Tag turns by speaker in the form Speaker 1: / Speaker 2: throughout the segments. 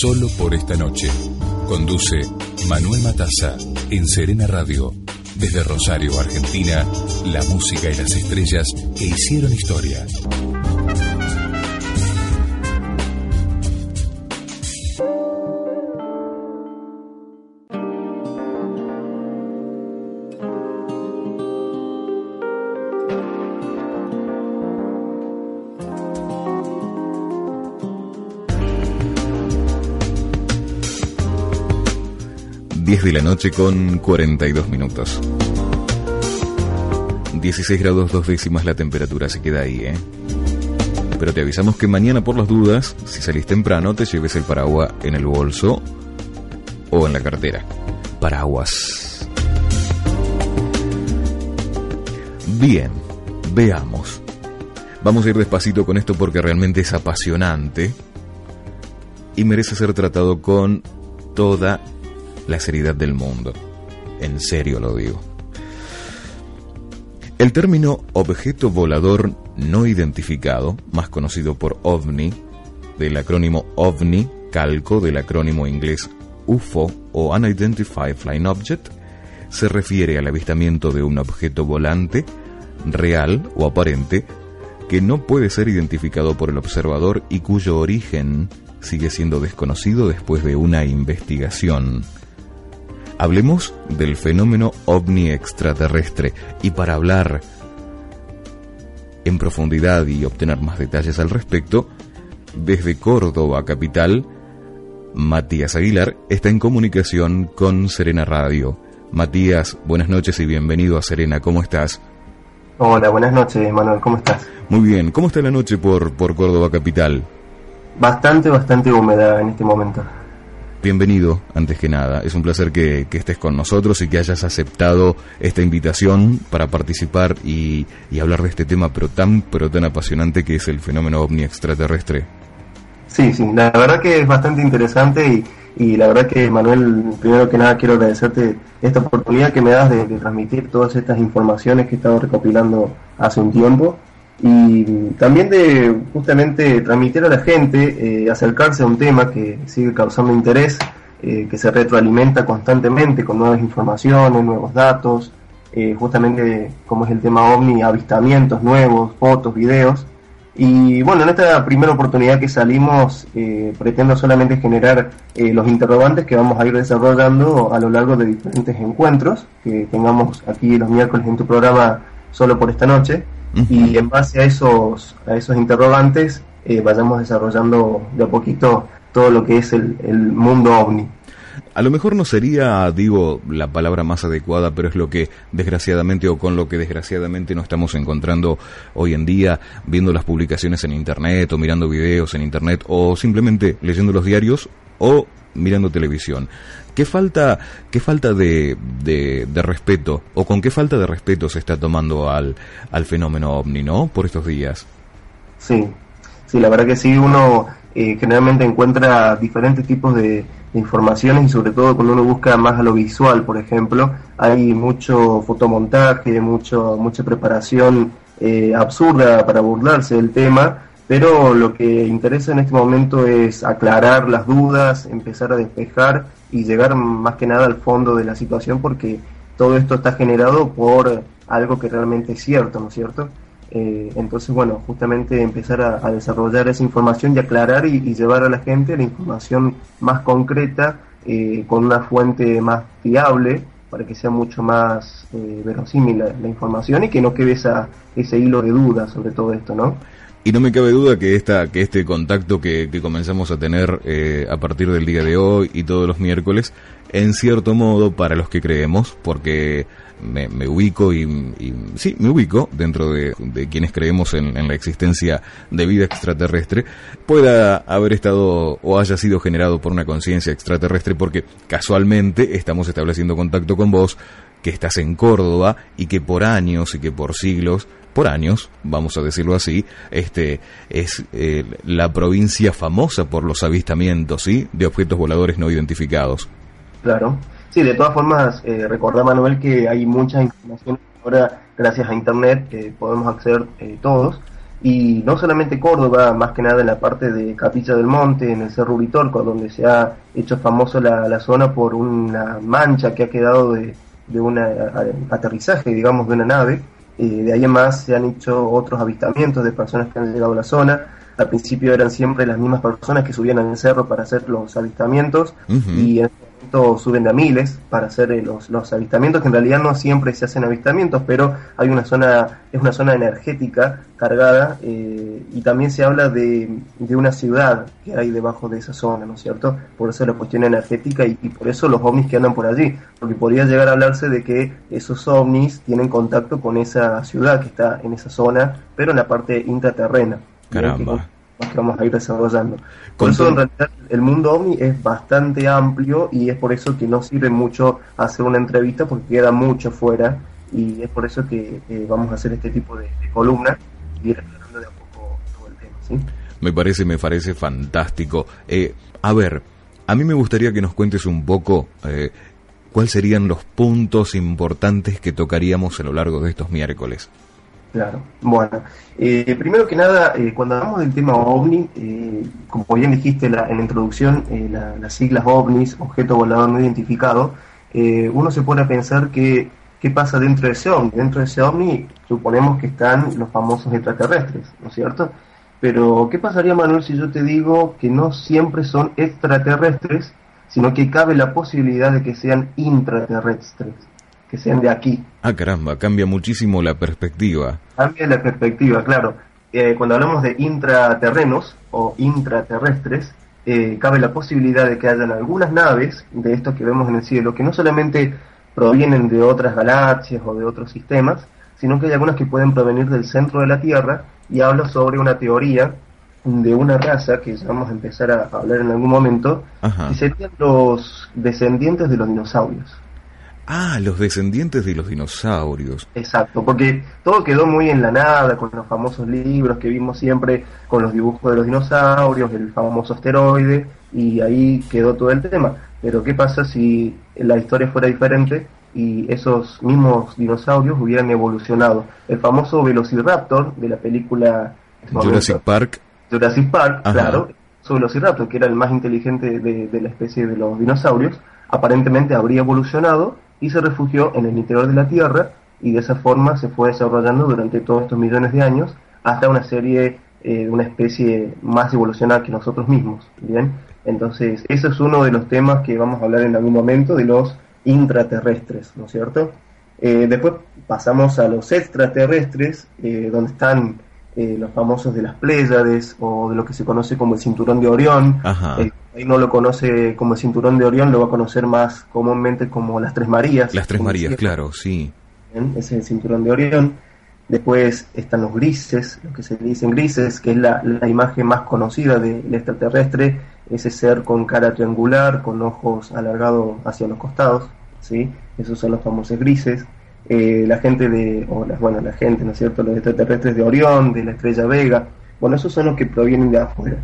Speaker 1: Solo por esta noche. Conduce Manuel Matassa en Serena Radio. Desde Rosario, Argentina, la música y las estrellas que hicieron historia. 10 de la noche con 42 minutos. 16 grados dos décimas la temperatura se queda ahí, ¿eh? Pero te avisamos que mañana por las dudas, si salís temprano, te lleves el paraguas en el bolso o en la cartera. Paraguas. Bien, veamos. Vamos a ir despacito con esto porque realmente es apasionante y merece ser tratado con toda la seriedad del mundo. En serio lo digo. El término objeto volador no identificado, más conocido por OVNI, del acrónimo OVNI, calco del acrónimo inglés UFO o Unidentified Flying Object, se refiere al avistamiento de un objeto volante, real o aparente, que no puede ser identificado por el observador y cuyo origen sigue siendo desconocido después de una investigación. Hablemos del fenómeno ovni extraterrestre y para hablar en profundidad y obtener más detalles al respecto, desde Córdoba capital, Matías Aguilar está en comunicación con Serena Radio. Matías, buenas noches y bienvenido a Serena, ¿cómo estás?
Speaker 2: Hola, buenas noches, Manuel, ¿cómo estás?
Speaker 1: Muy bien, ¿cómo está la noche por, por Córdoba capital?
Speaker 2: Bastante, bastante húmeda en este momento
Speaker 1: bienvenido, antes que nada. Es un placer que, estés con nosotros y que hayas aceptado esta invitación para participar y, hablar de este tema, pero tan, pero tan apasionante que es el fenómeno ovni extraterrestre.
Speaker 2: Sí, sí, la verdad que es bastante interesante y, la verdad que, Manuel, primero que nada quiero agradecerte esta oportunidad que me das de, de transmitir todas estas informaciones que he estado recopilando hace un tiempo y también de justamente transmitir a la gente, eh, acercarse a un tema que sigue causando interés, eh, que se retroalimenta constantemente con nuevas informaciones, nuevos datos, eh, justamente como es el tema OVNI, avistamientos nuevos, fotos, videos. Y bueno, en esta primera oportunidad que salimos, pretendo solamente generar los interrogantes que vamos a ir desarrollando a lo largo de diferentes encuentros que tengamos aquí los miércoles en tu programa solo por esta noche y en base a esos, a esos interrogantes eh, vayamos desarrollando de a poquito todo lo que es el, el mundo ovni.
Speaker 1: A lo mejor no sería, digo, la palabra más adecuada, pero es lo que desgraciadamente o con lo que desgraciadamente no estamos encontrando hoy en día, viendo las publicaciones en Internet o mirando videos en Internet o simplemente leyendo los diarios o mirando televisión. ¿Qué falta, qué falta de, de, respeto o con qué falta de respeto se está tomando al, al fenómeno ovni, ¿no? Por estos días.
Speaker 2: Sí, sí, la verdad que sí, uno eh, generalmente encuentra diferentes tipos de, informaciones y sobre todo cuando uno busca más a lo visual, por ejemplo, hay mucho fotomontaje, mucho, mucha preparación eh, absurda para burlarse del tema pero lo que interesa en este momento es aclarar las dudas, empezar a despejar y llegar más que nada al fondo de la situación porque todo esto está generado por algo que realmente es cierto, ¿no es cierto? Eh, entonces, bueno, justamente empezar a, desarrollar esa información y aclarar y, llevar a la gente la información más concreta eh, con una fuente más fiable para que sea mucho más eh, verosímil la, la, información y que no quede esa, ese hilo de dudas sobre todo esto, ¿no?
Speaker 1: Y no me cabe duda que, esta, que este contacto que, comenzamos a tener eh, a partir del día de hoy y todos los miércoles, en cierto modo, para los que creemos, porque me, ubico y, sí, me ubico dentro de, quienes creemos en, la existencia de vida extraterrestre, pueda haber estado o haya sido generado por una conciencia extraterrestre, porque casualmente estamos estableciendo contacto con vos, que estás en Córdoba y que por años y que por siglos por años, vamos a decirlo así, este es eh, la provincia famosa por los avistamientos, ¿sí? De objetos voladores no identificados.
Speaker 2: Claro. Sí, de todas formas, eh, Manuel, que hay mucha información ahora, gracias a Internet, que podemos acceder eh, todos. y no solamente Córdoba, más que nada en la parte de Capilla del Monte, en el Cerro Uritorco, donde se ha hecho famoso la, zona por una mancha que ha quedado de, de un aterrizaje, digamos, de una nave. Eh, de ahí en más se han hecho otros avistamientos de personas que han llegado a la zona. Al principio eran siempre las mismas personas que subían al cerro para hacer los avistamientos y en suben a miles para hacer eh, los, los, avistamientos, que en realidad no siempre se hacen avistamientos, pero hay una zona, es una zona energética cargada eh, y también se habla de, de, una ciudad que hay debajo de esa zona, ¿no es cierto? Por eso la cuestión energética y, por eso los ovnis que andan por allí, porque podría llegar a hablarse de que esos ovnis tienen contacto con esa ciudad que está en esa zona, pero en la parte intraterrena.
Speaker 1: Caramba
Speaker 2: que vamos a ir desarrollando. Por eso en realidad el mundo ovni es bastante amplio y es por eso que no sirve mucho hacer una entrevista porque queda mucho fuera y es por eso que vamos a hacer este tipo de, columna y ir aclarando de a poco todo el tema.
Speaker 1: Me parece, me parece fantástico. Eh, a ver, a mí me gustaría que nos cuentes un poco eh, cuáles serían los puntos importantes que tocaríamos a lo largo de estos miércoles.
Speaker 2: Claro, bueno, eh, primero que nada, eh, cuando hablamos del tema OVNI, eh, como bien dijiste en la introducción, las siglas OVNIs, objeto volador no identificado, uno se pone a pensar que qué pasa dentro de ese OVNI. Dentro de ese OVNI suponemos que están los famosos extraterrestres, ¿no es cierto? Pero, ¿qué pasaría, Manuel, si yo te digo que no siempre son extraterrestres, sino que cabe la posibilidad de que sean intraterrestres? Que sean de aquí.
Speaker 1: Ah, caramba, cambia muchísimo la perspectiva.
Speaker 2: Cambia la perspectiva, claro. Eh, cuando hablamos de intraterrenos o intraterrestres, eh, cabe la posibilidad de que hayan algunas naves de estos que vemos en el cielo que no solamente provienen de otras galaxias o de otros sistemas, sino que hay algunas que pueden provenir del centro de la Tierra y hablo sobre una teoría de una raza que ya vamos a empezar a hablar en algún momento, que serían los descendientes de los dinosaurios.
Speaker 1: Ah, los descendientes de los dinosaurios.
Speaker 2: Exacto, porque todo quedó muy en la nada con los famosos libros que vimos siempre, con los dibujos de los dinosaurios, el famoso asteroide, y ahí quedó todo el tema. Pero ¿qué pasa si la historia fuera diferente y esos mismos dinosaurios hubieran evolucionado? El famoso Velociraptor de la película
Speaker 1: Jurassic Park.
Speaker 2: Jurassic Park, claro, su Velociraptor, que era el más inteligente de la especie de los dinosaurios, aparentemente habría evolucionado y se refugió en el interior de la Tierra y de esa forma se fue desarrollando durante todos estos millones de años hasta una serie de eh, una especie más evolucionada que nosotros mismos. Bien, entonces ese es uno de los temas que vamos a hablar en algún momento de los intraterrestres, ¿no es cierto? Eh, después pasamos a los extraterrestres, eh, donde están los famosos de las Pléyades o de lo que se conoce como el cinturón de Orión. Ajá no lo conoce como el cinturón de Orión, lo va a conocer más comúnmente como las Tres Marías.
Speaker 1: Las Tres Marías, claro, sí.
Speaker 2: Ese es el cinturón de Orión. Después están los grises, lo que se dicen grises, que es la, imagen más conocida del extraterrestre, ese ser con cara triangular, con ojos alargados hacia los costados, ¿sí? Esos son los famosos grises. Eh, la gente de, o bueno, la gente, ¿no es cierto? Los extraterrestres de Orión, de la estrella Vega, bueno, esos son los que provienen de afuera.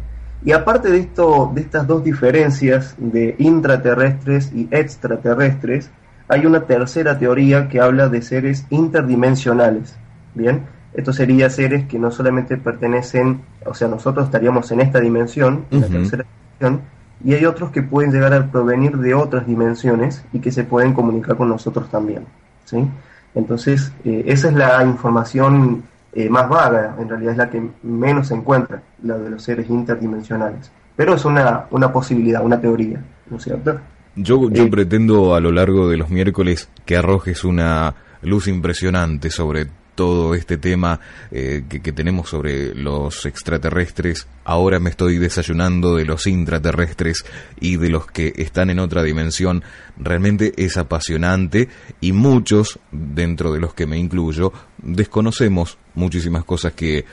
Speaker 2: Y aparte de, esto, de estas dos diferencias de intraterrestres y extraterrestres, hay una tercera teoría que habla de seres interdimensionales. Bien, estos serían seres que no solamente pertenecen, o sea, nosotros estaríamos en esta dimensión, en la tercera dimensión, y hay otros que pueden llegar a provenir de otras dimensiones y que se pueden comunicar con nosotros también. ¿sí? Entonces, eh, esa es la información eh, más vaga, en realidad es la que menos se encuentra, la de los seres interdimensionales. Pero es una, una posibilidad, una teoría, ¿no es cierto?
Speaker 1: Yo, yo eh, pretendo a lo largo de los miércoles que arrojes una luz impresionante sobre todo este tema eh, que, tenemos sobre los extraterrestres. Ahora me estoy desayunando de los intraterrestres y de los que están en otra dimensión. Realmente es apasionante y muchos, dentro de los que me incluyo, desconocemos muchísimas cosas que,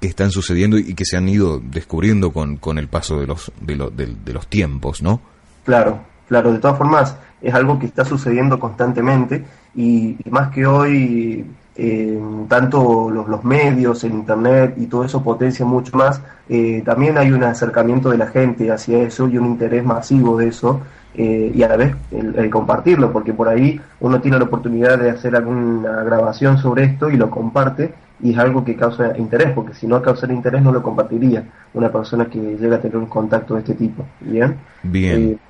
Speaker 1: están sucediendo y que se han ido descubriendo con, con el paso de los, de, de los tiempos, ¿no?
Speaker 2: Claro, claro, de todas formas es algo que está sucediendo constantemente y, más que hoy eh, tanto los, los, medios, el internet y todo eso potencia mucho más, eh, también hay un acercamiento de la gente hacia eso y un interés masivo de eso eh, y a la vez el, compartirlo, porque por ahí uno tiene la oportunidad de hacer alguna grabación sobre esto y lo comparte y es algo que causa interés, porque si no causara interés no lo compartiría una persona que llega a tener un contacto de este tipo. Bien.
Speaker 1: Bien.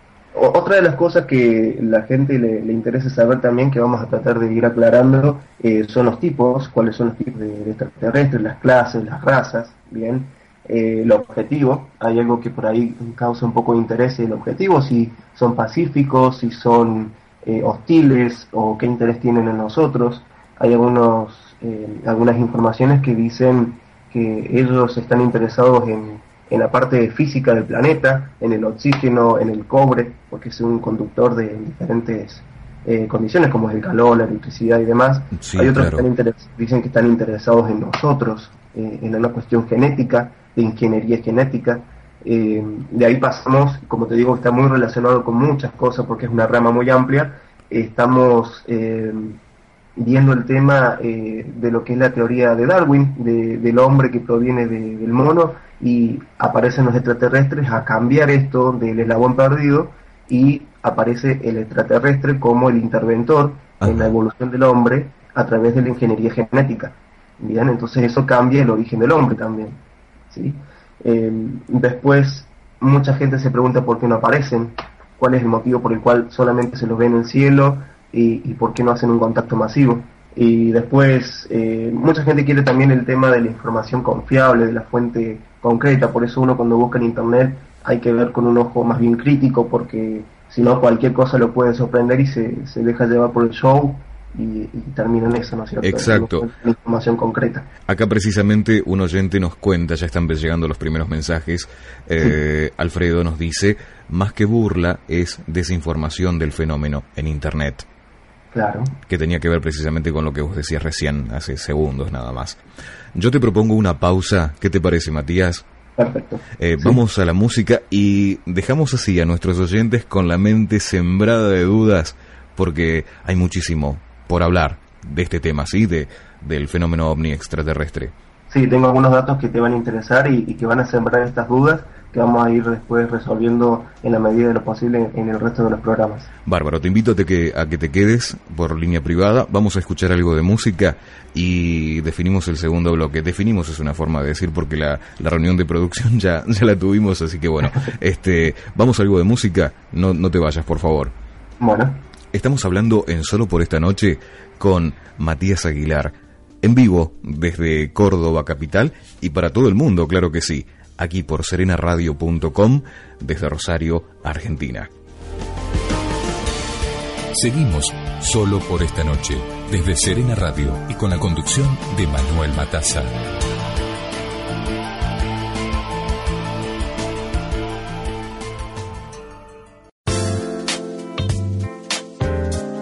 Speaker 2: Otra de las cosas que la gente le, interesa saber también, que vamos a tratar de ir aclarando, eh, son los tipos, cuáles son los tipos de, extraterrestres, las clases, las razas, bien, eh, el objetivo, hay algo que por ahí causa un poco de interés, el objetivo, si son pacíficos, si son eh, hostiles o qué interés tienen en nosotros, hay algunos, algunas informaciones que dicen que ellos están interesados en en la parte física del planeta, en el oxígeno, en el cobre, porque es un conductor de diferentes eh, condiciones como es el calor, la electricidad y demás. Hay otros que dicen que están interesados en nosotros, eh, en una cuestión genética, de ingeniería genética. Eh, de ahí pasamos, como te digo, está muy relacionado con muchas cosas porque es una rama muy amplia. Estamos viendo el tema de lo que es la teoría de Darwin, del hombre que proviene del mono y aparecen los extraterrestres a cambiar esto del eslabón perdido y aparece el extraterrestre como el interventor en la evolución del hombre a través de la ingeniería genética. Bien, entonces eso cambia el origen del hombre también. ¿sí? Em, después mucha gente se pregunta por qué no aparecen, cuál es el motivo por el cual solamente se los ve en el cielo y, y por qué no hacen un contacto masivo. Y después, eh, mucha gente quiere también el tema de la información confiable, de la fuente concreta, por eso uno cuando busca en Internet hay que ver con un ojo más bien crítico, porque si no cualquier cosa lo puede sorprender y se, se deja llevar por el show y, termina en eso, ¿no es cierto?
Speaker 1: Exacto.
Speaker 2: información concreta.
Speaker 1: Acá precisamente un oyente nos cuenta, ya están llegando los primeros mensajes, eh, Alfredo nos dice, más que burla es desinformación del fenómeno en Internet.
Speaker 2: Claro.
Speaker 1: Que tenía que ver precisamente con lo que vos decías recién, hace segundos nada más. Yo te propongo una pausa. ¿Qué te parece, Matías?
Speaker 2: Perfecto.
Speaker 1: Eh, vamos a la música y dejamos así a nuestros oyentes con la mente sembrada de dudas, porque hay muchísimo por hablar de este tema, ¿sí? De, del fenómeno ovni extraterrestre.
Speaker 2: Sí, tengo algunos datos que te van a interesar y que van a sembrar estas dudas que vamos a ir después resolviendo en la medida de lo posible en el resto de los programas.
Speaker 1: Bárbaro, te invito a, que, a que te quedes por línea privada, vamos a escuchar algo de música y definimos el segundo bloque. Definimos es una forma de decir porque la, la reunión de producción ya, ya la tuvimos, así que bueno, este, vamos a algo de música, no, no te vayas por favor.
Speaker 2: Bueno.
Speaker 1: Estamos hablando en Solo por esta noche con Matías Aguilar, en vivo desde Córdoba Capital y para todo el mundo, claro que sí aquí por serenaradio.com desde Rosario, Argentina.
Speaker 3: Seguimos solo por esta noche desde Serena Radio y con la conducción de Manuel Mataza.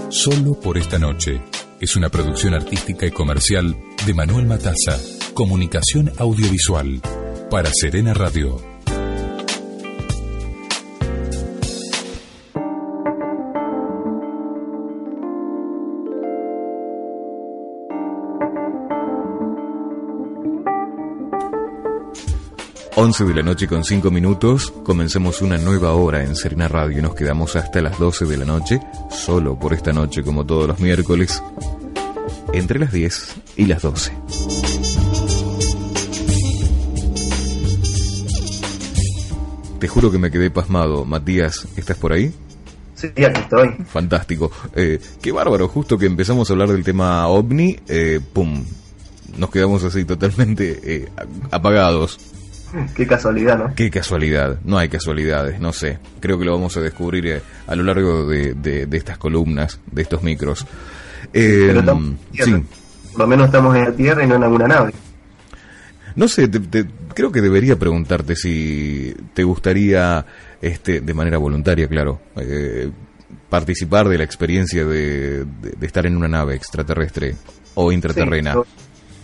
Speaker 3: Solo por esta noche es una producción artística y comercial de Manuel Mataza, Comunicación Audiovisual para Serena Radio.
Speaker 1: Once de la noche con cinco minutos, comencemos una nueva hora en Serena Radio y nos quedamos hasta las 12 de la noche, solo por esta noche como todos los miércoles, entre las 10 y las 12. Te juro que me quedé pasmado. Matías, ¿estás por ahí?
Speaker 2: Sí, aquí estoy.
Speaker 1: Fantástico. Eh, qué bárbaro, justo que empezamos a hablar del tema ovni, eh, ¡pum! Nos quedamos así totalmente eh, apagados.
Speaker 2: Qué casualidad, ¿no?
Speaker 1: Qué casualidad. No hay casualidades, no sé. Creo que lo vamos a descubrir a lo largo de, de, estas columnas, de estos micros.
Speaker 2: Pero sí. Por lo menos estamos en la Tierra y no en alguna nave.
Speaker 1: No sé, creo que debería preguntarte si te gustaría, este, de manera voluntaria, claro, eh, participar de la experiencia de, estar en una nave extraterrestre o intraterrena.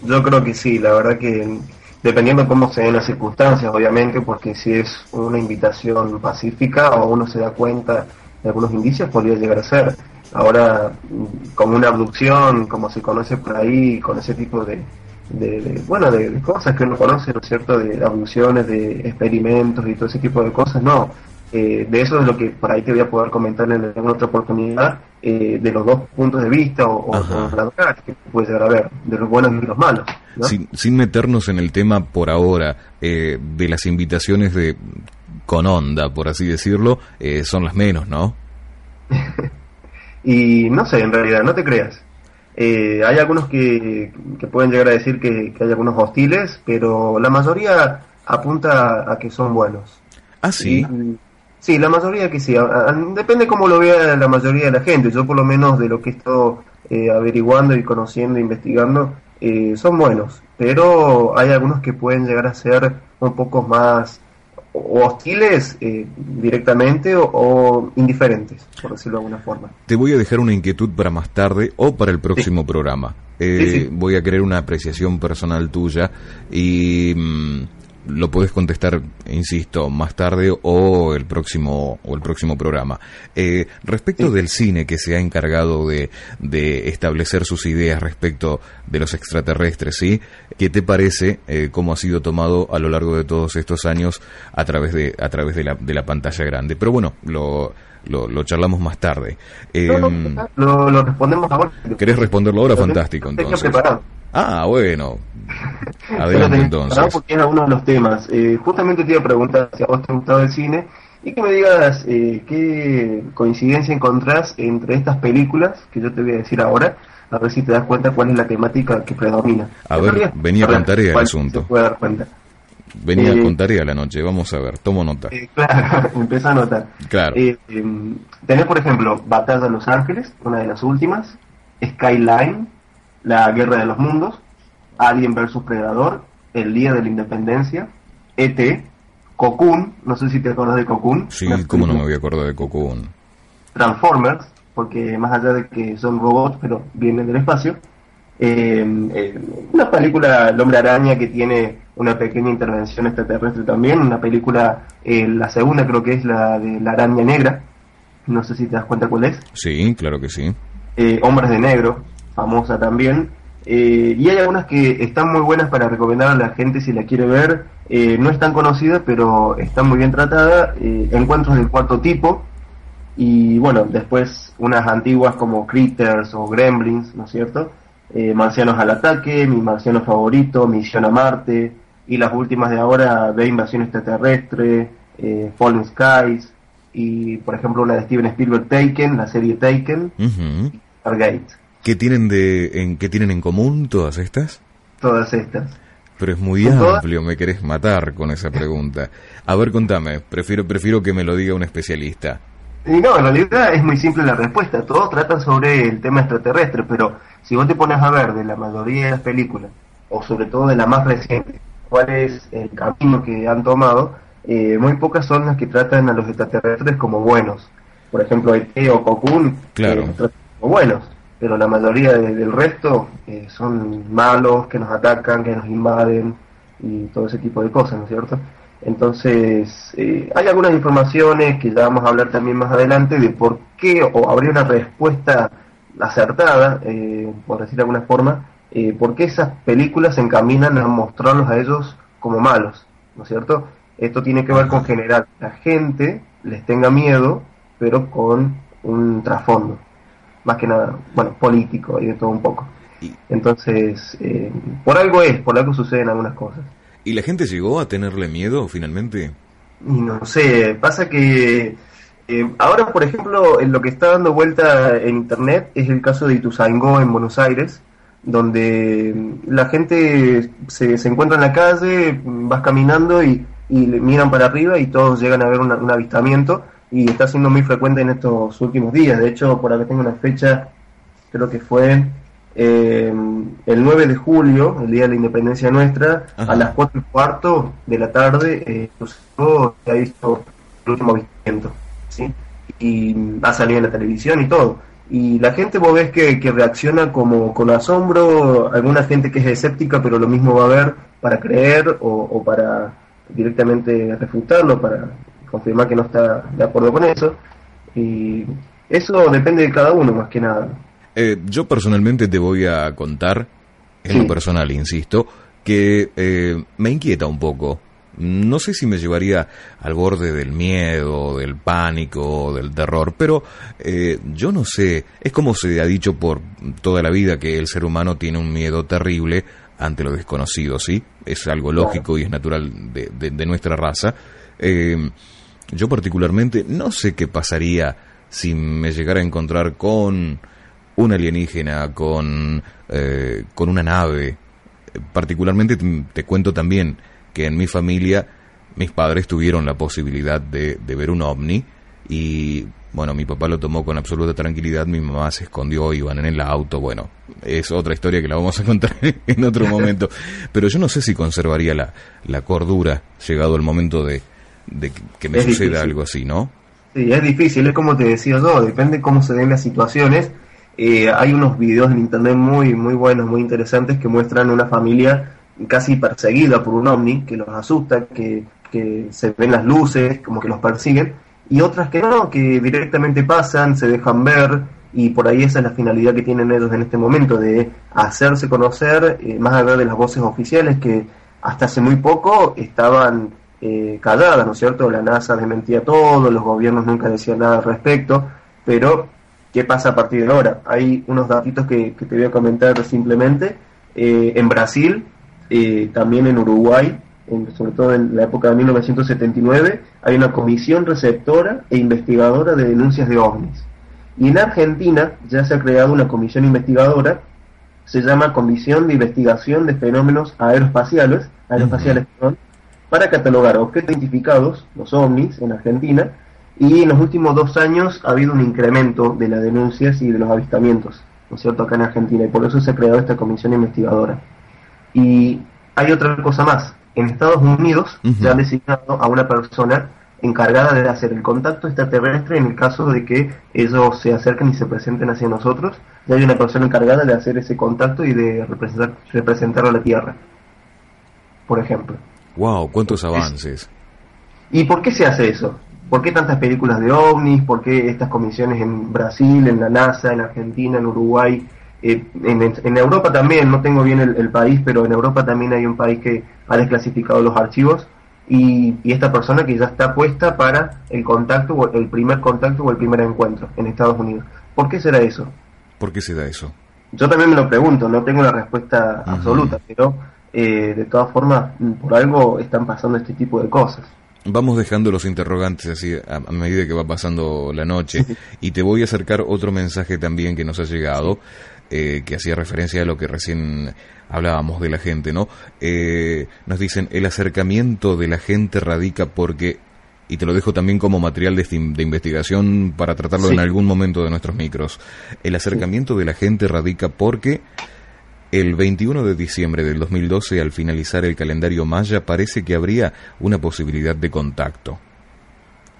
Speaker 2: yo, creo que sí, la verdad que dependiendo cómo se den las circunstancias, obviamente, porque si es una invitación pacífica o uno se da cuenta de algunos indicios, podría llegar a ser. Ahora mm, con una abducción, como se conoce por ahí, con ese tipo de, de, bueno, de, cosas que uno conoce, ¿no es cierto?, de abducciones, de experimentos y todo ese tipo de cosas, no. Eh, de eso es lo que por ahí te voy a poder comentar en alguna otra oportunidad, eh, de los dos puntos de vista o, o la que puedes llegar a ver, de los buenos y los malos.
Speaker 1: Sin, sin, meternos en el tema por ahora eh, de las invitaciones de con onda, por así decirlo, son las menos, ¿no?
Speaker 2: y no sé, en realidad, no te creas. Eh, hay algunos que, pueden llegar a decir que, hay algunos hostiles, pero la mayoría apunta a que son buenos.
Speaker 1: Ah, sí.
Speaker 2: sí, la mayoría que sí. depende cómo lo vea la mayoría de la gente. Yo por lo menos de lo que he estado eh, averiguando y conociendo, investigando, eh, son buenos. Pero hay algunos que pueden llegar a ser un poco más o hostiles eh, directamente o, indiferentes, por decirlo de alguna forma.
Speaker 1: Te voy a dejar una inquietud para más tarde o para el próximo programa. Eh, voy a querer una apreciación personal tuya y mm, lo puedes contestar, insisto, más tarde o el próximo o el próximo programa. Eh, respecto del cine que se ha encargado de, de, establecer sus ideas respecto de los extraterrestres, ¿sí? ¿Qué te parece eh, cómo ha sido tomado a lo largo de todos estos años a través de a través de la, de la pantalla grande? Pero bueno, lo lo, charlamos más tarde.
Speaker 2: Em, lo, respondemos ahora.
Speaker 1: ¿Querés responderlo ahora? Fantástico, entonces. Ah, bueno.
Speaker 2: Adelante entonces. Porque era uno de los temas. Eh, justamente te iba a preguntar si a vos te ha gustado el cine y que me digas eh, qué coincidencia encontrás entre estas películas que yo te voy a decir ahora, a ver si te das cuenta cuál es la temática que predomina.
Speaker 1: A ver, venía con tarea el asunto. Se puede dar cuenta. Venía eh, con tarea la noche, vamos a ver, tomo nota.
Speaker 2: claro, empieza a notar.
Speaker 1: Claro.
Speaker 2: Tenés, por ejemplo, Batalla de Los Ángeles, una de las últimas, Skyline, la Guerra de los Mundos, Alien vs Predador, El Día de la Independencia, ET, Cocoon, no sé si te acuerdas de Cocoon.
Speaker 1: Sí, cómo no me voy a acordar de Cocoon.
Speaker 2: Transformers, porque más allá de que son robots, pero vienen del espacio. Eh, eh, una película El Hombre Araña que tiene una pequeña intervención extraterrestre también, una película, eh, la segunda creo que es la de la araña negra, no sé si te das cuenta cuál es.
Speaker 1: Sí, claro que sí.
Speaker 2: Hombres de Negro, famosa también. Eh, y hay algunas que están muy buenas para recomendar a la gente si la quiere ver. Eh, no es tan conocida, pero está muy bien tratada. Eh, encuentros del cuarto tipo. Y bueno, después unas antiguas como Critters o Gremlins, ¿no es cierto? Marcianos al ataque, mi marciano favorito, Misión a Marte. Y las últimas de ahora, de Invasión Extraterrestre, Fallen Skies. Y por ejemplo una de Steven Spielberg, Taken, la serie Taken. Stargate.
Speaker 1: ¿Qué tienen, de, en, ¿Qué tienen en común todas estas?
Speaker 2: Todas estas.
Speaker 1: Pero es muy amplio, me querés matar con esa pregunta. A ver, contame, prefiero, prefiero que me lo diga un especialista.
Speaker 2: Y no, en realidad es muy simple la respuesta. Todos tratan sobre el tema extraterrestre, pero si vos te pones a ver de la mayoría de las películas, o sobre todo de la más reciente, cuál es el camino que han tomado, eh, muy pocas son las que tratan a los extraterrestres como buenos. Por ejemplo, ET o Cocoon,
Speaker 1: claro.
Speaker 2: Eh, como buenos pero la mayoría del resto eh, son malos, que nos atacan, que nos invaden y todo ese tipo de cosas, ¿no es cierto? Entonces, eh, hay algunas informaciones que ya vamos a hablar también más adelante de por qué, o habría una respuesta acertada, eh, por decir de alguna forma, por qué esas películas se encaminan a mostrarlos a ellos como malos, ¿no es cierto? Esto tiene que ver con generar que la gente les tenga miedo, pero con un trasfondo más que nada, bueno, político y de todo un poco. Entonces, eh, por algo es, por algo suceden algunas cosas.
Speaker 1: ¿Y la gente llegó a tenerle miedo finalmente?
Speaker 2: Y no sé, pasa que eh, ahora, por ejemplo, en lo que está dando vuelta en internet es el caso de Ituzaingó en Buenos Aires, donde la gente se, se encuentra en la calle, vas caminando y, y miran para arriba y todos llegan a ver un avistamiento y está siendo muy frecuente en estos últimos días. De hecho, por acá tengo una fecha, creo que fue eh, el 9 de julio, el día de la independencia nuestra, a las 4 y cuarto de la tarde, eh, se ha visto el último avistamiento, ¿sí? Y ha salido en la televisión y todo. Y la gente vos ves que, que reacciona como con asombro, alguna gente que es escéptica, pero lo mismo va a ver para creer o, o para directamente refutarlo, para confirmar que no está de acuerdo con eso. Y Eso depende de cada uno más que nada.
Speaker 1: Eh, yo personalmente te voy a contar, en lo personal, insisto, que eh, me inquieta un poco. No sé si me llevaría al borde del miedo, del pánico, del terror, pero eh, yo no sé, es como se ha dicho por toda la vida que el ser humano tiene un miedo terrible ante lo desconocido, ¿sí? Es algo lógico y es natural de, nuestra raza. yo particularmente no sé qué pasaría si me llegara a encontrar con un alienígena, con, eh, con una nave. Particularmente te, cuento también que en mi familia mis padres tuvieron la posibilidad de, de ver un ovni y bueno, mi papá lo tomó con absoluta tranquilidad, mi mamá se escondió, iban en el auto, bueno, es otra historia que la vamos a contar en otro momento, pero yo no sé si conservaría la, la cordura llegado el momento de, de que me suceda algo así, ¿no?
Speaker 2: Sí, es difícil, es como te decía yo, depende cómo se den las situaciones. Eh, hay unos videos en internet muy, muy buenos, muy interesantes que muestran una familia casi perseguida por un ovni que los asusta, que, que se ven las luces, como que los persiguen, y otras que no, que directamente pasan, se dejan ver, y por ahí esa es la finalidad que tienen ellos en este momento, de hacerse conocer, eh, más allá de las voces oficiales que hasta hace muy poco estaban eh, calladas, ¿no es cierto? La NASA desmentía todo, los gobiernos nunca decían nada al respecto, pero ¿Qué pasa a partir de ahora? Hay unos datitos que, te voy a comentar simplemente. Eh, en Brasil, eh, también en Uruguay, sobre todo en la época de 1979, hay una comisión receptora e investigadora de denuncias de ovnis. Y en Argentina ya se ha creado una comisión investigadora, se llama Comisión de Investigación de Fenómenos Aeroespaciales, aeroespaciales para catalogar objetos identificados, los ovnis, en Argentina, y en los últimos dos años ha habido un incremento de las denuncias y de los avistamientos, ¿no es cierto?, acá en Argentina, y por eso se ha creado esta comisión investigadora. Y hay otra cosa más, en Estados Unidos se ha designado a una persona encargada de hacer el contacto extraterrestre en el caso de que ellos se acerquen y se presenten hacia nosotros, ya hay una persona encargada de hacer ese contacto y de representar, representar a la Tierra, por ejemplo.
Speaker 1: ¡Wow! ¿Cuántos avances?
Speaker 2: ¿Y por qué se hace eso? ¿Por qué tantas películas de ovnis? ¿Por qué estas comisiones en Brasil, en la NASA, en Argentina, en Uruguay? Eh, en, Europa también, no tengo bien el, país, pero en Europa también hay un país que ha desclasificado los archivos y, esta persona que ya está puesta para el contacto, el primer contacto o el primer encuentro en Estados Unidos. ¿Por qué será eso?
Speaker 1: ¿Por qué se da eso?
Speaker 2: Yo también me lo pregunto, no tengo la respuesta absoluta, pero eh, de todas formas, por algo están pasando este tipo de cosas.
Speaker 1: Vamos dejando los interrogantes así a, medida que va pasando la noche y te voy a acercar otro mensaje también que nos ha llegado eh, que hacía referencia a lo que recién hablábamos de la gente, ¿no? Eh, nos dicen el acercamiento de la gente radica porque y te lo dejo también como material de, investigación para tratarlo en algún momento de nuestros micros. El acercamiento de la gente radica porque el 21 de diciembre del 2012, al finalizar el calendario maya, parece que habría una posibilidad de contacto.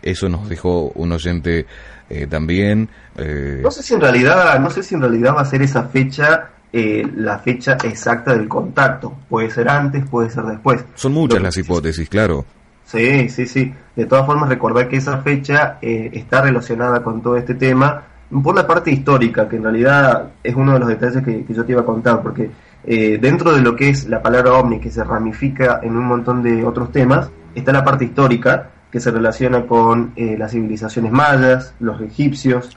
Speaker 1: Eso nos dejó un oyente eh, también.
Speaker 2: Eh, no sé si en realidad, no sé si en realidad va a ser esa fecha eh, la fecha exacta del contacto. Puede ser antes, puede ser después.
Speaker 1: Son muchas las hipótesis, claro.
Speaker 2: Sí, sí, sí. De todas formas, recordar que esa fecha está relacionada con todo este tema por la parte histórica, que en realidad es uno de los detalles que, yo te iba a contar, porque eh, dentro de lo que es la palabra ovni, que se ramifica en un montón de otros temas, está la parte histórica, que se relaciona con eh, las civilizaciones mayas, los egipcios,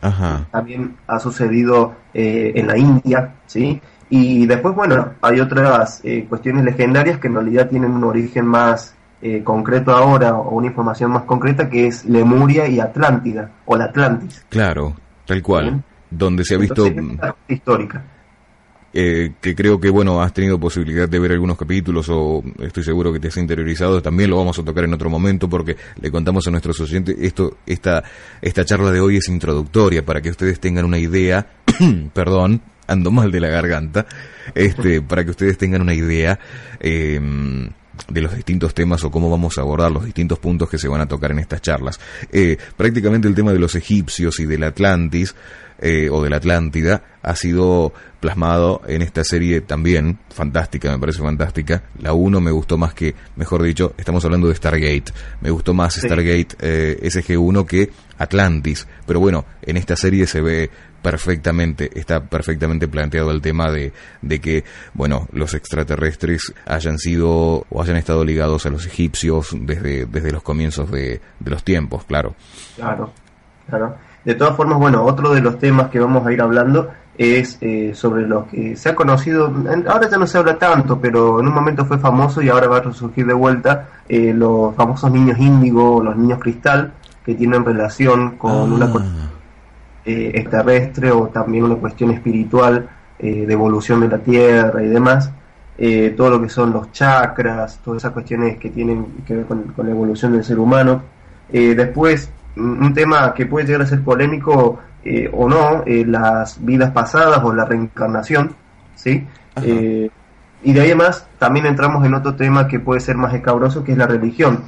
Speaker 2: también ha sucedido eh, en la India, ¿sí? Y después, bueno, hay otras cuestiones legendarias que en realidad tienen un origen más concreto ahora, o una información más concreta, que es Lemuria y Atlántida, o la Atlantis.
Speaker 1: Claro, Tal cual. Donde se ha visto...
Speaker 2: histórica.
Speaker 1: Eh, que creo que bueno has tenido posibilidad de ver algunos capítulos o estoy seguro que te has interiorizado también lo vamos a tocar en otro momento porque le contamos a nuestros oyentes esto esta esta charla de hoy es introductoria para que ustedes tengan una idea perdón ando mal de la garganta este para que ustedes tengan una idea eh, de los distintos temas o cómo vamos a abordar los distintos puntos que se van a tocar en estas charlas. Eh, prácticamente el tema de los egipcios y del Atlantis eh, o de la Atlántida ha sido plasmado en esta serie también fantástica, me parece fantástica. La 1 me gustó más que, mejor dicho, estamos hablando de Stargate. Me gustó más Stargate eh, SG1 que Atlantis. Pero bueno, en esta serie se ve perfectamente, está perfectamente planteado el tema de, de que, bueno, los extraterrestres hayan sido o hayan estado ligados a los egipcios desde, desde los comienzos de, de los tiempos, claro.
Speaker 2: Claro, claro. De todas formas, bueno, otro de los temas que vamos a ir hablando es eh, sobre lo que se ha conocido, ahora ya no se habla tanto, pero en un momento fue famoso y ahora va a resurgir de vuelta eh, los famosos niños índigo, los niños cristal, que tienen relación con una ah. eh, extraterrestre o también una cuestión espiritual de evolución de la Tierra y demás. todo lo que son los chakras, todas esas cuestiones que tienen que ver con, con la evolución del ser humano. después, un tema que puede llegar a ser polémico eh, o no eh, las vidas pasadas o la reencarnación, ¿sí? Eh, y de ahí además también entramos en otro tema que puede ser más escabroso, que es la religión.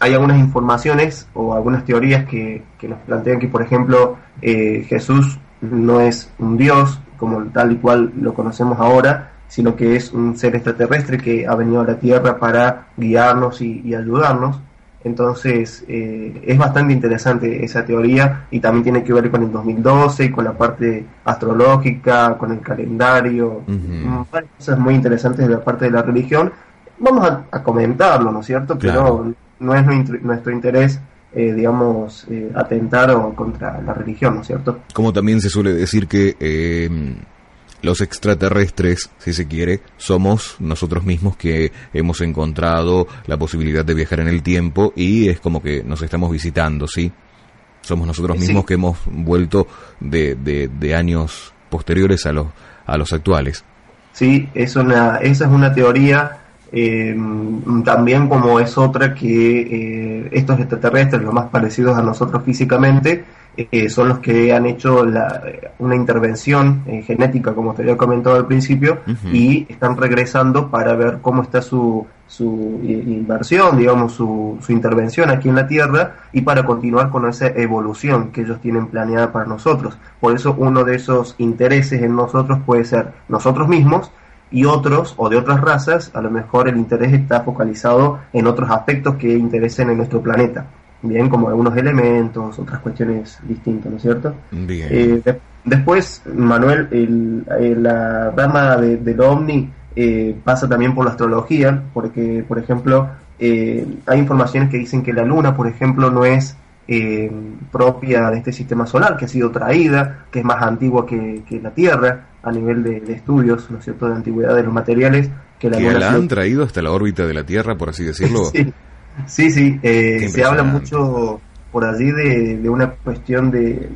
Speaker 2: Hay algunas informaciones o algunas teorías que, que nos plantean que, por ejemplo, Jesús no es un Dios, como tal y cual lo conocemos ahora, sino que es un ser extraterrestre que ha venido a la Tierra para guiarnos y ayudarnos. Entonces eh, es bastante interesante esa teoría y también tiene que ver con el 2012 y con la parte astrológica, con el calendario, cosas muy interesantes de la parte de la religión. Vamos a, comentarlo, ¿no es cierto? Pero no es nuestro interés eh, digamos, eh, atentar contra la religión, ¿no es cierto?
Speaker 1: Como también se suele decir que los extraterrestres, si se quiere, somos nosotros mismos que hemos encontrado la posibilidad de viajar en el tiempo y es como que nos estamos visitando, ¿sí? Somos nosotros mismos que hemos vuelto de, de, años posteriores a los, a los actuales.
Speaker 2: Sí, es una, esa es una teoría eh, también como es otra que eh, estos extraterrestres, los más parecidos a nosotros físicamente, eh, son los que han hecho una intervención eh, genética, como te había comentado al principio, y están regresando para ver cómo está su, su inversión, digamos, su, su intervención aquí en la Tierra y para continuar con esa evolución que ellos tienen planeada para nosotros. Por eso uno de esos intereses en nosotros puede ser nosotros mismos, y otros o de otras razas, a lo mejor el interés está focalizado en otros aspectos que interesen en nuestro planeta bien, como algunos elementos, otras cuestiones distintas, ¿no es cierto?
Speaker 1: Bien.
Speaker 2: Eh, después, Manuel, el, la rama de, del OVNI eh, pasa también por la astrología, porque, por ejemplo, eh, hay informaciones que dicen que la Luna, por ejemplo, no es propia de este sistema solar, que ha sido traída, que es más antigua que, la Tierra a nivel de, estudios, ¿no es cierto?, de antigüedad de los materiales.
Speaker 1: Que la, Luna la han traído hasta la órbita de la Tierra, por así decirlo.
Speaker 2: sí. Sí, sí, eh, se habla mucho por allí de, una cuestión de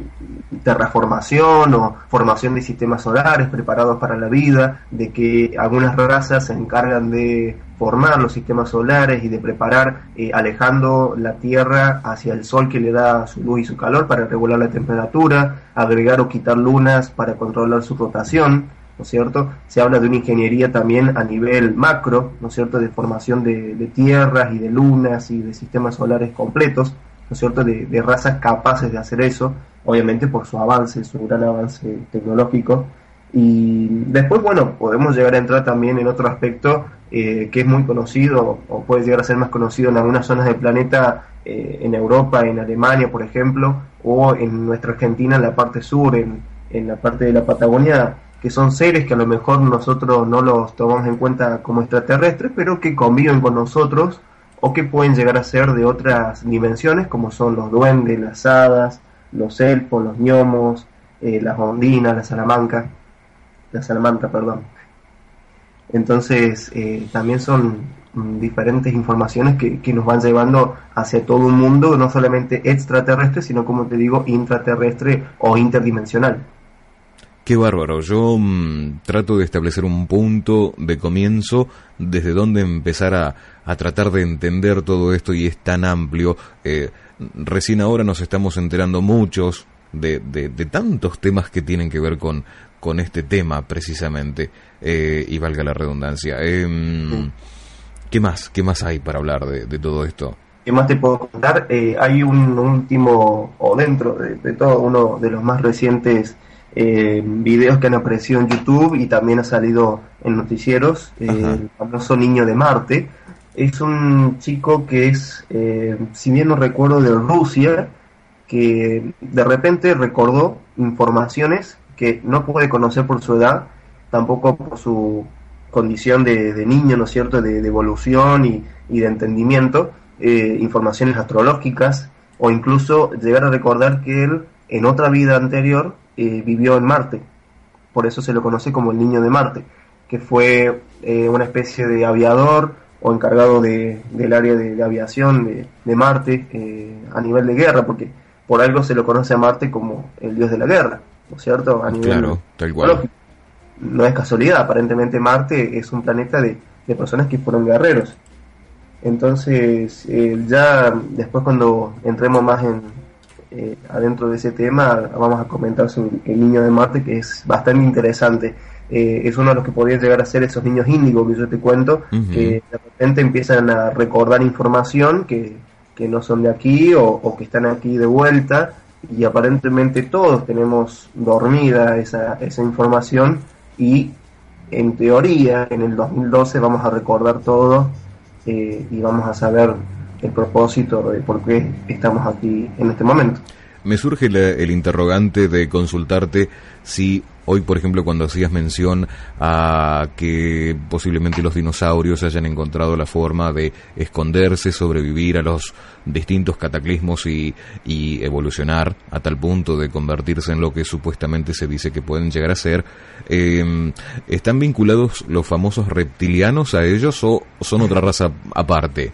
Speaker 2: terraformación o formación de sistemas solares preparados para la vida, de que algunas razas se encargan de formar los sistemas solares y de preparar, eh, alejando la Tierra hacia el Sol que le da su luz y su calor para regular la temperatura, agregar o quitar lunas para controlar su rotación. ¿No es cierto? Se habla de una ingeniería también a nivel macro, ¿no cierto?, de formación de, tierras y de lunas y de sistemas solares completos, ¿no es cierto?, de, razas capaces de hacer eso, obviamente por su avance, su gran avance tecnológico. Y después, bueno, podemos llegar a entrar también en otro aspecto eh, que es muy conocido o puede llegar a ser más conocido en algunas zonas del planeta, eh, en Europa, en Alemania, por ejemplo, o en nuestra Argentina, en la parte sur, en, en la parte de la Patagonia, que son seres que a lo mejor nosotros no los tomamos en cuenta como extraterrestres, pero que conviven con nosotros o que pueden llegar a ser de otras dimensiones, como son los duendes, las hadas, los elfos, los gnomos, eh, las ondinas, la salamanca, la salamandra, perdón. Entonces, eh, también son mm, diferentes informaciones que, que, nos van llevando hacia todo un mundo, no solamente extraterrestre, sino como te digo, intraterrestre o interdimensional.
Speaker 1: Qué bárbaro. Yo mm, trato de establecer un punto de comienzo desde donde empezar a, a, tratar de entender todo esto y es tan amplio. Eh, recién ahora nos estamos enterando muchos de, de, tantos temas que tienen que ver con, con este tema precisamente. Eh, y valga la redundancia. Eh, ¿Qué más? ¿Qué más hay para hablar de, de todo esto?
Speaker 2: ¿Qué más te puedo contar? Eh, hay un último, o dentro de, todo, uno de los más recientes eh, videos que han aparecido en YouTube y también ha salido en noticieros, eh, el famoso Niño de Marte. Es un chico que es, si bien no recuerdo, de Rusia, que de repente recordó informaciones que no puede conocer por su edad, tampoco por su condición de, niño, ¿no es cierto?, de, evolución y, de entendimiento, eh, informaciones astrológicas, o incluso llegar a recordar que él en otra vida anterior eh, vivió en Marte. Por eso se lo conoce como el niño de Marte, que fue eh, una especie de aviador o encargado de, del área de, aviación de, de Marte a nivel de guerra, porque por algo se lo conoce a Marte como el dios de la guerra, ¿no es cierto? A nivel
Speaker 1: claro, tal cual.
Speaker 2: No es casualidad, aparentemente Marte es un planeta de, personas que fueron guerreros. Entonces, eh, ya después cuando entremos más en eh, adentro de ese tema, vamos a comentar sobre el niño de Marte, que es bastante interesante. Eh, es uno de los que podrían llegar a ser esos niños índigos que yo te cuento, que de repente empiezan a recordar información que, que no son de aquí o, que están aquí de vuelta y aparentemente todos tenemos dormida esa, esa información y en teoría en el 2012 vamos a recordar todo eh, y vamos a saber el propósito de por qué estamos aquí en este momento.
Speaker 1: Me surge el interrogante de consultarte si hoy, por ejemplo, cuando hacías mención a que posiblemente los dinosaurios hayan encontrado la forma de esconderse, sobrevivir a los distintos cataclismos y, evolucionar a tal punto de convertirse en lo que supuestamente se dice que pueden llegar a ser, em, ¿están vinculados los famosos reptilianos a ellos o son otra raza aparte?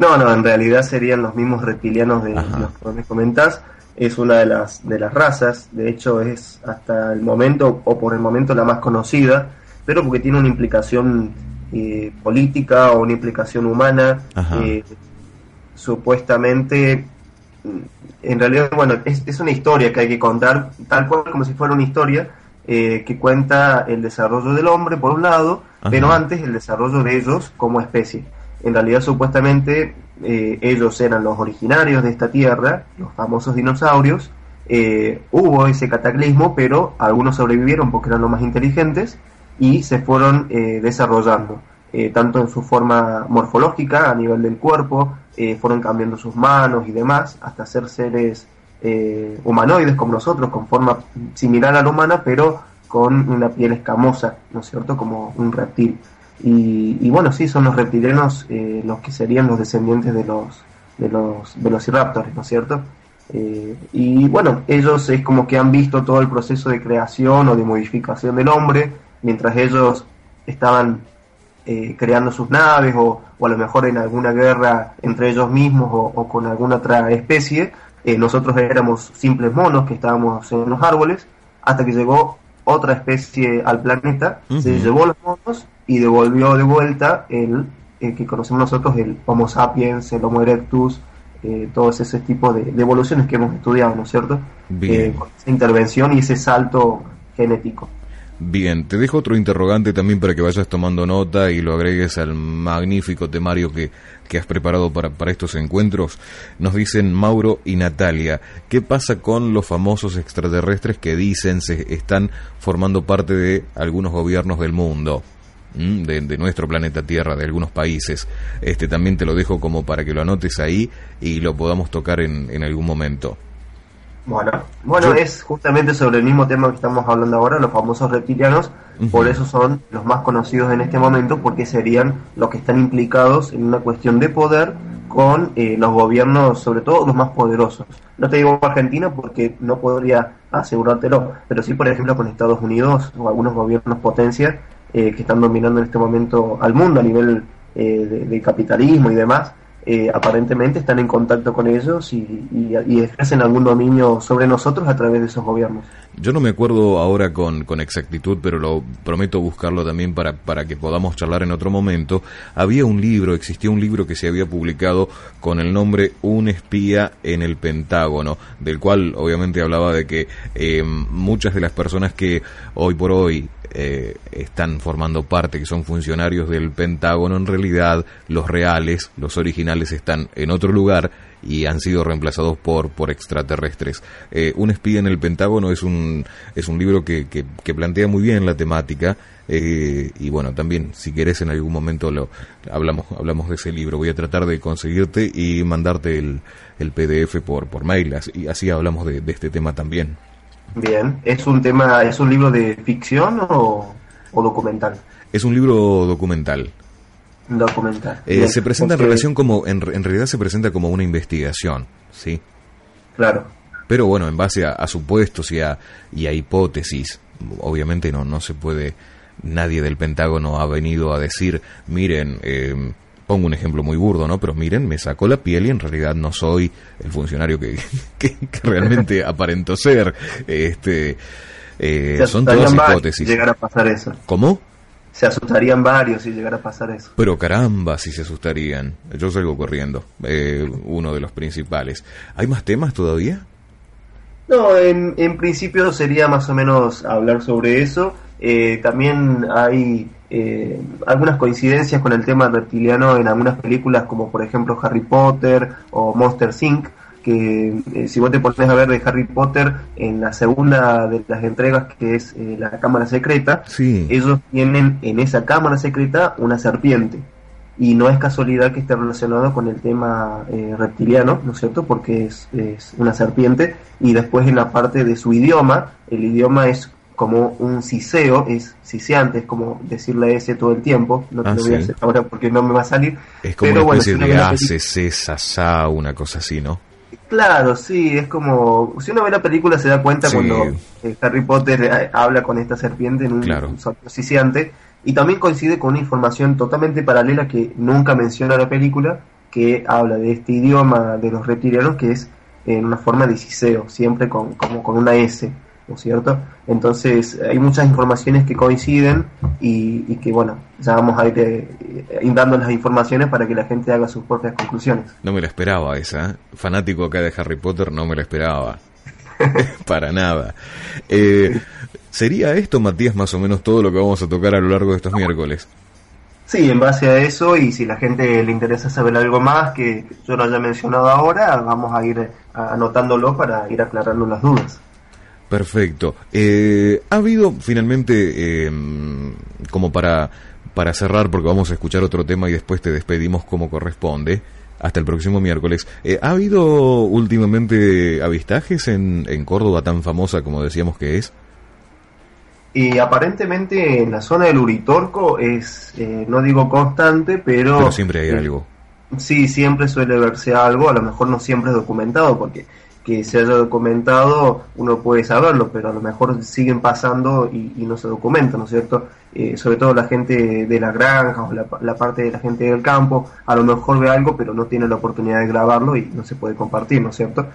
Speaker 2: No, no, en realidad serían los mismos reptilianos de los que me comentás. Es una de las, de las razas, de hecho es hasta el momento, o por el momento la más conocida, pero porque tiene una implicación eh, política o una implicación humana, eh, supuestamente, en realidad, bueno, es, es, una historia que hay que contar, tal cual como si fuera una historia eh, que cuenta el desarrollo del hombre, por un lado, pero antes el desarrollo de ellos como especie. En realidad, supuestamente, eh, ellos eran los originarios de esta tierra, los famosos dinosaurios. Eh, hubo ese cataclismo, pero algunos sobrevivieron porque eran los más inteligentes y se fueron eh, desarrollando, tanto en su forma morfológica, a nivel del cuerpo, fueron cambiando sus manos y demás, hasta ser seres humanoides como nosotros, con forma similar a la humana, pero con una piel escamosa, ¿no es cierto?, como un reptil. Y, bueno, sí, son los reptilianos eh, los que serían los descendientes de los, de los velociraptors, ¿no es cierto? Eh, y bueno, ellos es como que han visto todo el proceso de creación o de modificación del hombre, mientras ellos estaban eh, creando sus naves o, a lo mejor en alguna guerra entre ellos mismos o, con alguna otra especie, nosotros éramos simples monos que estábamos en los árboles, hasta que llegó otra especie al planeta, se llevó los monos y devolvió de vuelta el, que conocemos nosotros, el Homo sapiens, el Homo erectus, eh, todos ese tipo de, evoluciones que hemos estudiado, ¿no es cierto?
Speaker 1: Bien.
Speaker 2: Eh, esa intervención y ese salto genético.
Speaker 1: Bien, te dejo otro interrogante también para que vayas tomando nota y lo agregues al magnífico temario que, que has preparado para, para estos encuentros. Nos dicen Mauro y Natalia, ¿qué pasa con los famosos extraterrestres que dicen se están formando parte de algunos gobiernos del mundo? De, nuestro planeta Tierra, de algunos países. Este también te lo dejo como para que lo anotes ahí y lo podamos tocar en, en algún momento.
Speaker 2: Bueno, bueno, es justamente sobre el mismo tema que estamos hablando ahora, los famosos reptilianos, por eso son los más conocidos en este momento, porque serían los que están implicados en una cuestión de poder con eh, los gobiernos, sobre todo los más poderosos. No te digo Argentina porque no podría asegurártelo, pero sí, por ejemplo, con Estados Unidos o algunos gobiernos potencia eh, que están dominando en este momento al mundo a nivel eh, de, capitalismo y demás, eh, aparentemente están en contacto con ellos y, y, ejercen algún dominio sobre nosotros a través de esos gobiernos.
Speaker 1: Yo no me acuerdo ahora con, con exactitud, pero lo prometo buscarlo también para, para que podamos charlar en otro momento. Había un libro, existía un libro que se había publicado con el nombre Un espía en el Pentágono, del cual obviamente hablaba de que muchas de las personas que hoy por hoy eh, están formando parte, que son funcionarios del Pentágono, en realidad los reales, los originales, están en otro lugar y han sido reemplazados por, por extraterrestres. Eh, un espía en el Pentágono es un, es un libro que, que, plantea muy bien la temática eh, y bueno, también si querés en algún momento lo hablamos, hablamos de ese libro. Voy a tratar de conseguirte y mandarte el, el PDF por, por mail y así hablamos de, de este tema también.
Speaker 2: Bien, ¿es un tema, es un libro de ficción o, o documental?
Speaker 1: Es un libro documental.
Speaker 2: Documental.
Speaker 1: Eh, se presenta en relación como, en, realidad se presenta como una investigación, ¿sí?
Speaker 2: Claro.
Speaker 1: Pero bueno, en base a, supuestos y a, y a hipótesis, obviamente no, no se puede, nadie del Pentágono ha venido a decir, miren, eh, pongo un ejemplo muy burdo, ¿no? Pero miren, me sacó la piel y en realidad no soy el funcionario que, que, realmente aparento ser. Este, eh, son todas hipótesis.
Speaker 2: Llegar a pasar eso.
Speaker 1: ¿Cómo?
Speaker 2: se asustarían varios si llegara a pasar eso.
Speaker 1: Pero caramba, si se asustarían. Yo salgo corriendo, eh, uno de los principales. ¿Hay más temas todavía?
Speaker 2: No, en, en principio sería más o menos hablar sobre eso. Eh, también hay eh, algunas coincidencias con el tema reptiliano en algunas películas como por ejemplo Harry Potter o Monster Inc que eh, si vos te pones a ver de Harry Potter en la segunda de las entregas que es eh, la cámara secreta, ellos tienen en esa cámara secreta una serpiente. Y no es casualidad que esté relacionado con el tema eh, reptiliano, ¿no es cierto? Porque es, es, una serpiente. Y después en la parte de su idioma, el idioma es como un ciseo, es ciseante, es como decirle ese todo el tiempo, no te ah, lo voy a hacer ahora porque no me va a salir.
Speaker 1: Es como una especie de hace, una cosa así, ¿no?
Speaker 2: Claro, sí, es como. Si uno ve la película se da cuenta cuando eh, Harry Potter eh, habla con esta serpiente en un claro. Y también coincide con una información totalmente paralela que nunca menciona la película, que habla de este idioma de los reptilianos que es en una forma de ciseo, siempre con, como con una S. ¿no es cierto? Entonces hay muchas informaciones que coinciden y, que, bueno, ya vamos a ir eh, dando las informaciones para que la gente haga sus propias conclusiones.
Speaker 1: No me la esperaba esa, ¿eh? fanático acá de Harry Potter, no me la esperaba. para nada. Eh, ¿Sería esto, Matías, más o menos todo lo que vamos a tocar a lo largo de estos miércoles?
Speaker 2: Sí, en base a eso y si la gente le interesa saber algo más que yo no haya mencionado ahora, vamos a ir anotándolo para ir aclarando las dudas.
Speaker 1: Perfecto. Eh, ha habido finalmente, em, como para, para cerrar, porque vamos a escuchar otro tema y después te despedimos como corresponde, hasta el próximo miércoles. Eh, ¿Ha habido últimamente avistajes en, en Córdoba tan famosa como decíamos que es?
Speaker 2: Y aparentemente en la zona del Uritorco es, eh, no digo constante, pero...
Speaker 1: Pero siempre hay algo.
Speaker 2: Sí, siempre suele verse algo, a lo mejor no siempre es documentado, porque que se haya documentado, uno puede saberlo, pero a lo mejor siguen pasando y, no se documenta, ¿no es cierto? Eh, sobre todo la gente de las granjas o la, parte de la gente del campo, a lo mejor ve algo, pero no tiene la oportunidad de grabarlo y no se puede compartir, ¿no es cierto?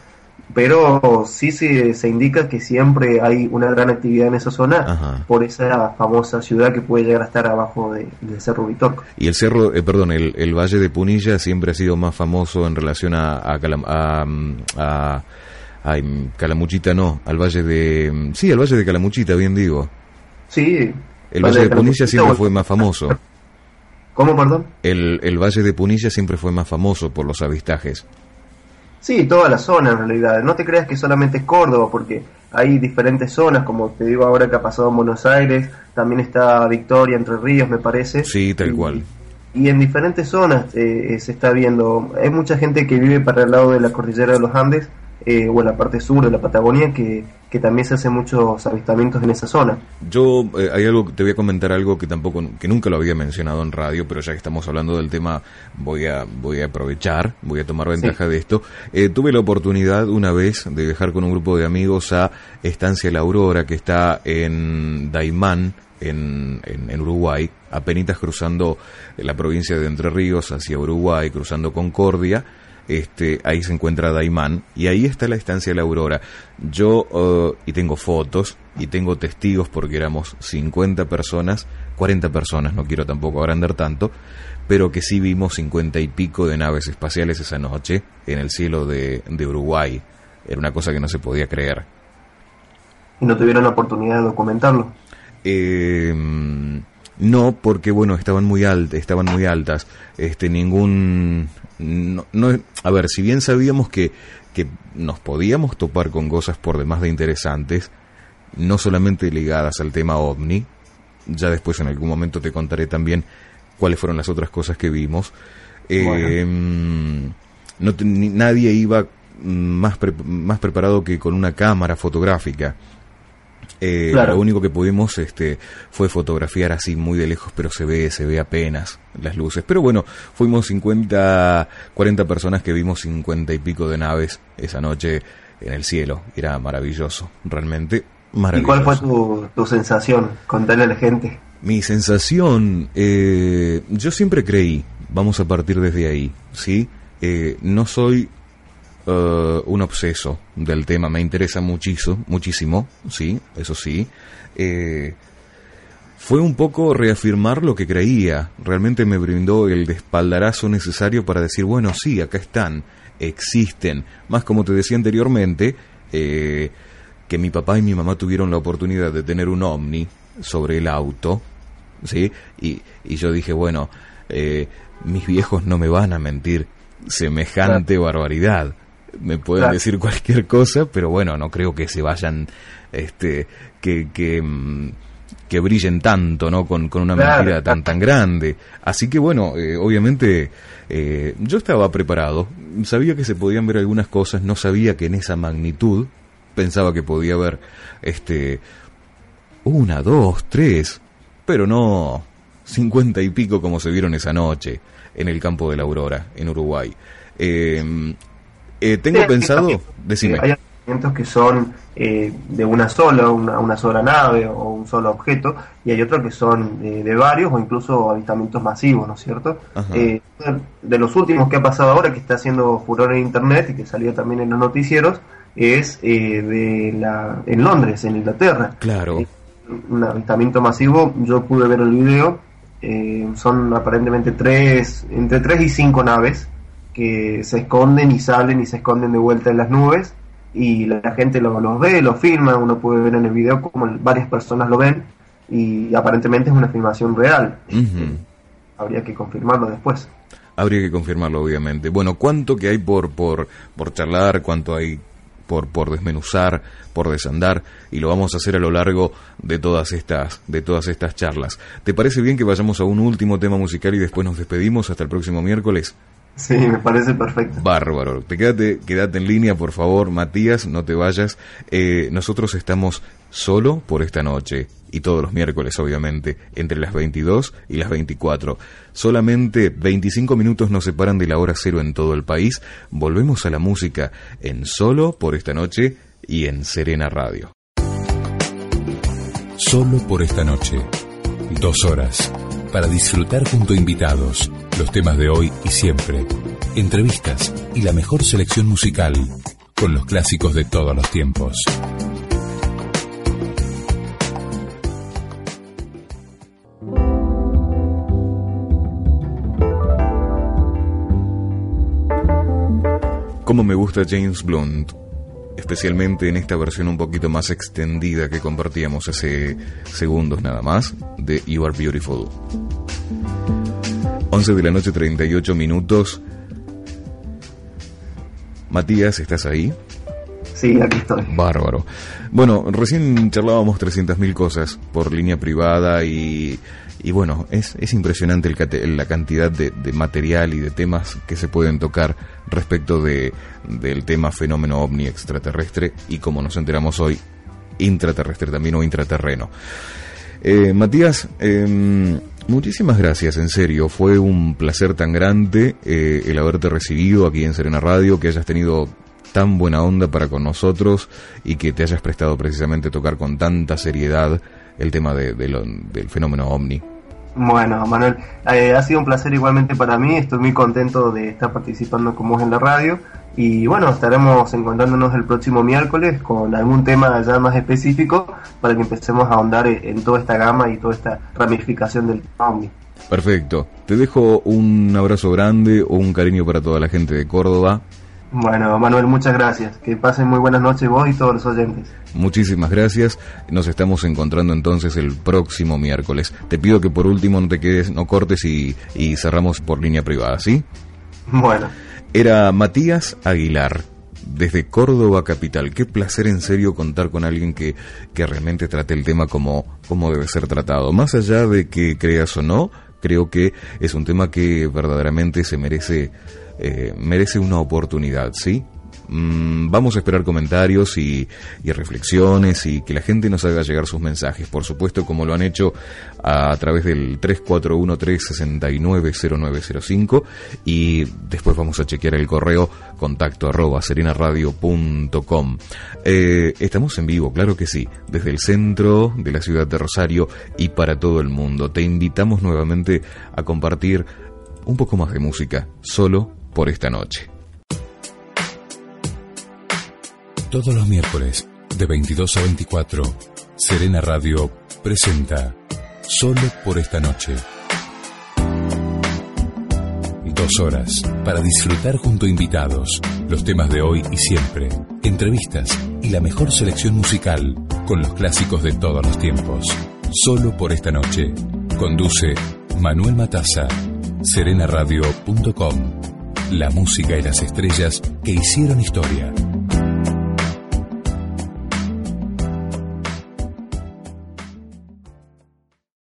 Speaker 2: Pero sí se, se indica que siempre hay una gran actividad en esa zona por esa famosa ciudad que puede llegar a estar abajo de, del Cerro Vitorco.
Speaker 1: Y el cerro, eh, perdón, el, el, Valle de Punilla siempre ha sido más famoso en relación a, a, a Ay, Calamuchita no, al valle de... Sí, al valle de Calamuchita, bien digo.
Speaker 2: Sí.
Speaker 1: El valle de Punilla siempre fue más famoso.
Speaker 2: ¿Cómo, perdón?
Speaker 1: El, el valle de Punilla siempre fue más famoso por los avistajes.
Speaker 2: Sí, toda la zona en realidad. No te creas que solamente es Córdoba, porque hay diferentes zonas, como te digo ahora que ha pasado en Buenos Aires, también está Victoria, Entre Ríos, me parece.
Speaker 1: Sí, tal cual.
Speaker 2: Y en diferentes zonas eh, se está viendo. Hay mucha gente que vive para el lado de la cordillera de los Andes eh, o en la parte sur de la Patagonia que, que, también se hacen muchos avistamientos en esa zona.
Speaker 1: Yo eh, hay algo te voy a comentar algo que tampoco que nunca lo había mencionado en radio, pero ya que estamos hablando del tema voy a voy a aprovechar, voy a tomar ventaja de esto. Eh, tuve la oportunidad una vez de viajar con un grupo de amigos a Estancia La Aurora que está en Daimán en, en, en, Uruguay, apenas cruzando la provincia de Entre Ríos hacia Uruguay, cruzando Concordia, este, ahí se encuentra Daimán y ahí está la estancia de la Aurora. Yo, uh, y tengo fotos y tengo testigos porque éramos 50 personas, 40 personas, no quiero tampoco agrandar tanto, pero que sí vimos 50 y pico de naves espaciales esa noche en el cielo de, de Uruguay. Era una cosa que no se podía creer.
Speaker 2: ¿Y no tuvieron la oportunidad de documentarlo?
Speaker 1: Eh, no, porque bueno, estaban muy altas, estaban muy altas. Este, ningún, no, a ver, si bien sabíamos que, que nos podíamos topar con cosas por demás de interesantes, no solamente ligadas al tema ovni, ya después en algún momento te contaré también cuáles fueron las otras cosas que vimos. Eh, no nadie iba más, más preparado que con una cámara fotográfica. Eh, Lo único que pudimos este, fue fotografiar así muy de lejos, pero se ve, se ve apenas las luces. Pero bueno, fuimos 50, 40 personas que vimos 50 y pico de naves esa noche en el cielo. Era maravilloso, realmente maravilloso.
Speaker 2: ¿Y cuál fue tu, sensación? Contale a la gente.
Speaker 1: Mi sensación, eh, yo siempre creí, vamos a partir desde ahí, ¿sí? Eh, no soy uh, un obseso del tema, me interesa muchísimo, muchísimo, sí, eso sí. Eh, fue un poco reafirmar lo que creía, realmente me brindó el espaldarazo necesario para decir, bueno, sí, acá están, existen, más como te decía anteriormente, eh, que mi papá y mi mamá tuvieron la oportunidad de tener un ovni sobre el auto, ¿sí? Y, y yo dije, bueno, eh, mis viejos no me van a mentir semejante barbaridad. Me pueden decir cualquier cosa, pero bueno, no creo que se vayan, este, que, que, mm, que brillen tanto, ¿no? Con, con una mentira tan, tan grande. Así que bueno, eh, obviamente eh, yo estaba preparado, sabía que se podían ver algunas cosas, no sabía que en esa magnitud, pensaba que podía haber, este, una, dos, tres, pero no cincuenta y pico como se vieron esa noche en el campo de la Aurora, en Uruguay. Eh, eh, tengo pensado, decime.
Speaker 2: Hay avistamientos que son eh, de una sola, una, sola nave o un solo objeto, y hay otros que son de varios o incluso avistamientos masivos, ¿no es cierto? de los últimos que ha pasado ahora, que está haciendo furor en Internet y que salió también en los noticieros, es de la, en Londres, en Inglaterra.
Speaker 1: Claro.
Speaker 2: un avistamiento masivo, yo pude ver el video eh, son aparentemente tres, entre tres y cinco naves que se esconden y salen y se esconden de vuelta en las nubes y la, gente lo, los ve, lo filma, uno puede ver en el video como varias personas lo ven y aparentemente es una filmación real. Habría que confirmarlo después.
Speaker 1: Habría que confirmarlo, obviamente. Bueno, ¿cuánto que hay por, por, por charlar? ¿Cuánto hay por, por desmenuzar, por desandar, y lo vamos a hacer a lo largo de todas estas, de todas estas charlas. ¿Te parece bien que vayamos a un último tema musical y después nos despedimos hasta el próximo miércoles?
Speaker 2: Sí, me parece perfecto.
Speaker 1: Bárbaro. Te quédate, quédate en línea, por favor, Matías, no te vayas. Eh, nosotros estamos solo por esta noche y todos los miércoles, obviamente, entre las 22 y las 24. Solamente 25 minutos nos separan de la hora cero en todo el país. Volvemos a la música en solo por esta noche y en Serena Radio.
Speaker 3: Solo por esta noche. Dos horas para disfrutar junto a invitados los temas de hoy y siempre, entrevistas y la mejor selección musical con los clásicos de todos los tiempos.
Speaker 1: Cómo me gusta James Blunt, especialmente en esta versión un poquito más extendida que compartíamos hace segundos nada más de You Are Beautiful. 11 de la noche 38 minutos. Matías, ¿estás ahí?
Speaker 2: Sí, aquí estoy.
Speaker 1: Bárbaro. Bueno, recién charlábamos 300.000 cosas por línea privada y, y bueno, es, es impresionante el, la cantidad de, de, material y de temas que se pueden tocar respecto de, del tema fenómeno ovni extraterrestre y como nos enteramos hoy, intraterrestre también o intraterreno. Eh, Matías, eh, Muchísimas gracias, en serio. Fue un placer tan grande eh, el haberte recibido aquí en Serena Radio, que hayas tenido tan buena onda para con nosotros y que te hayas prestado precisamente tocar con tanta seriedad el tema de, del fenómeno ovni.
Speaker 2: Bueno, Manuel, eh, ha sido un placer igualmente para mí. Estoy muy contento de estar participando con vos en la radio. Y bueno, estaremos encontrándonos el próximo miércoles con algún tema ya más específico para que empecemos a ahondar en toda esta gama y toda esta ramificación del OVNI.
Speaker 1: Perfecto. Te dejo un abrazo grande o un cariño para toda la gente de Córdoba.
Speaker 2: Bueno, Manuel, muchas gracias. Que pasen muy buenas noches vos y todos los oyentes.
Speaker 1: Muchísimas gracias. Nos estamos encontrando entonces el próximo miércoles. Te pido que por último no te quedes, no cortes y, y cerramos por línea privada, ¿sí?
Speaker 2: Bueno.
Speaker 1: Era Matías Aguilar, desde Córdoba Capital. Qué placer en serio contar con alguien que, que realmente trate el tema como, como debe ser tratado. Más allá de que creas o no, creo que es un tema que verdaderamente se merece, eh, merece una oportunidad, ¿sí? Mm, vamos a esperar comentarios y, reflexiones y que la gente nos haga llegar sus mensajes, por supuesto como lo han hecho a, través del 341-369-0905 y después vamos a chequear el correo contacto arroba serenaradio.com. Eh, estamos en vivo, claro que sí, desde el centro de la ciudad de Rosario y para todo el mundo. Te invitamos nuevamente a compartir un poco más de música, solo por esta noche.
Speaker 3: Todos los miércoles, de 22 a 24, Serena Radio presenta Solo por esta noche. Dos horas para disfrutar junto a invitados los temas de hoy y siempre, entrevistas y la mejor selección musical con los clásicos de todos los tiempos. Solo por esta noche. Conduce Manuel Matassa. Serenaradio.com. La música y las estrellas que hicieron historia.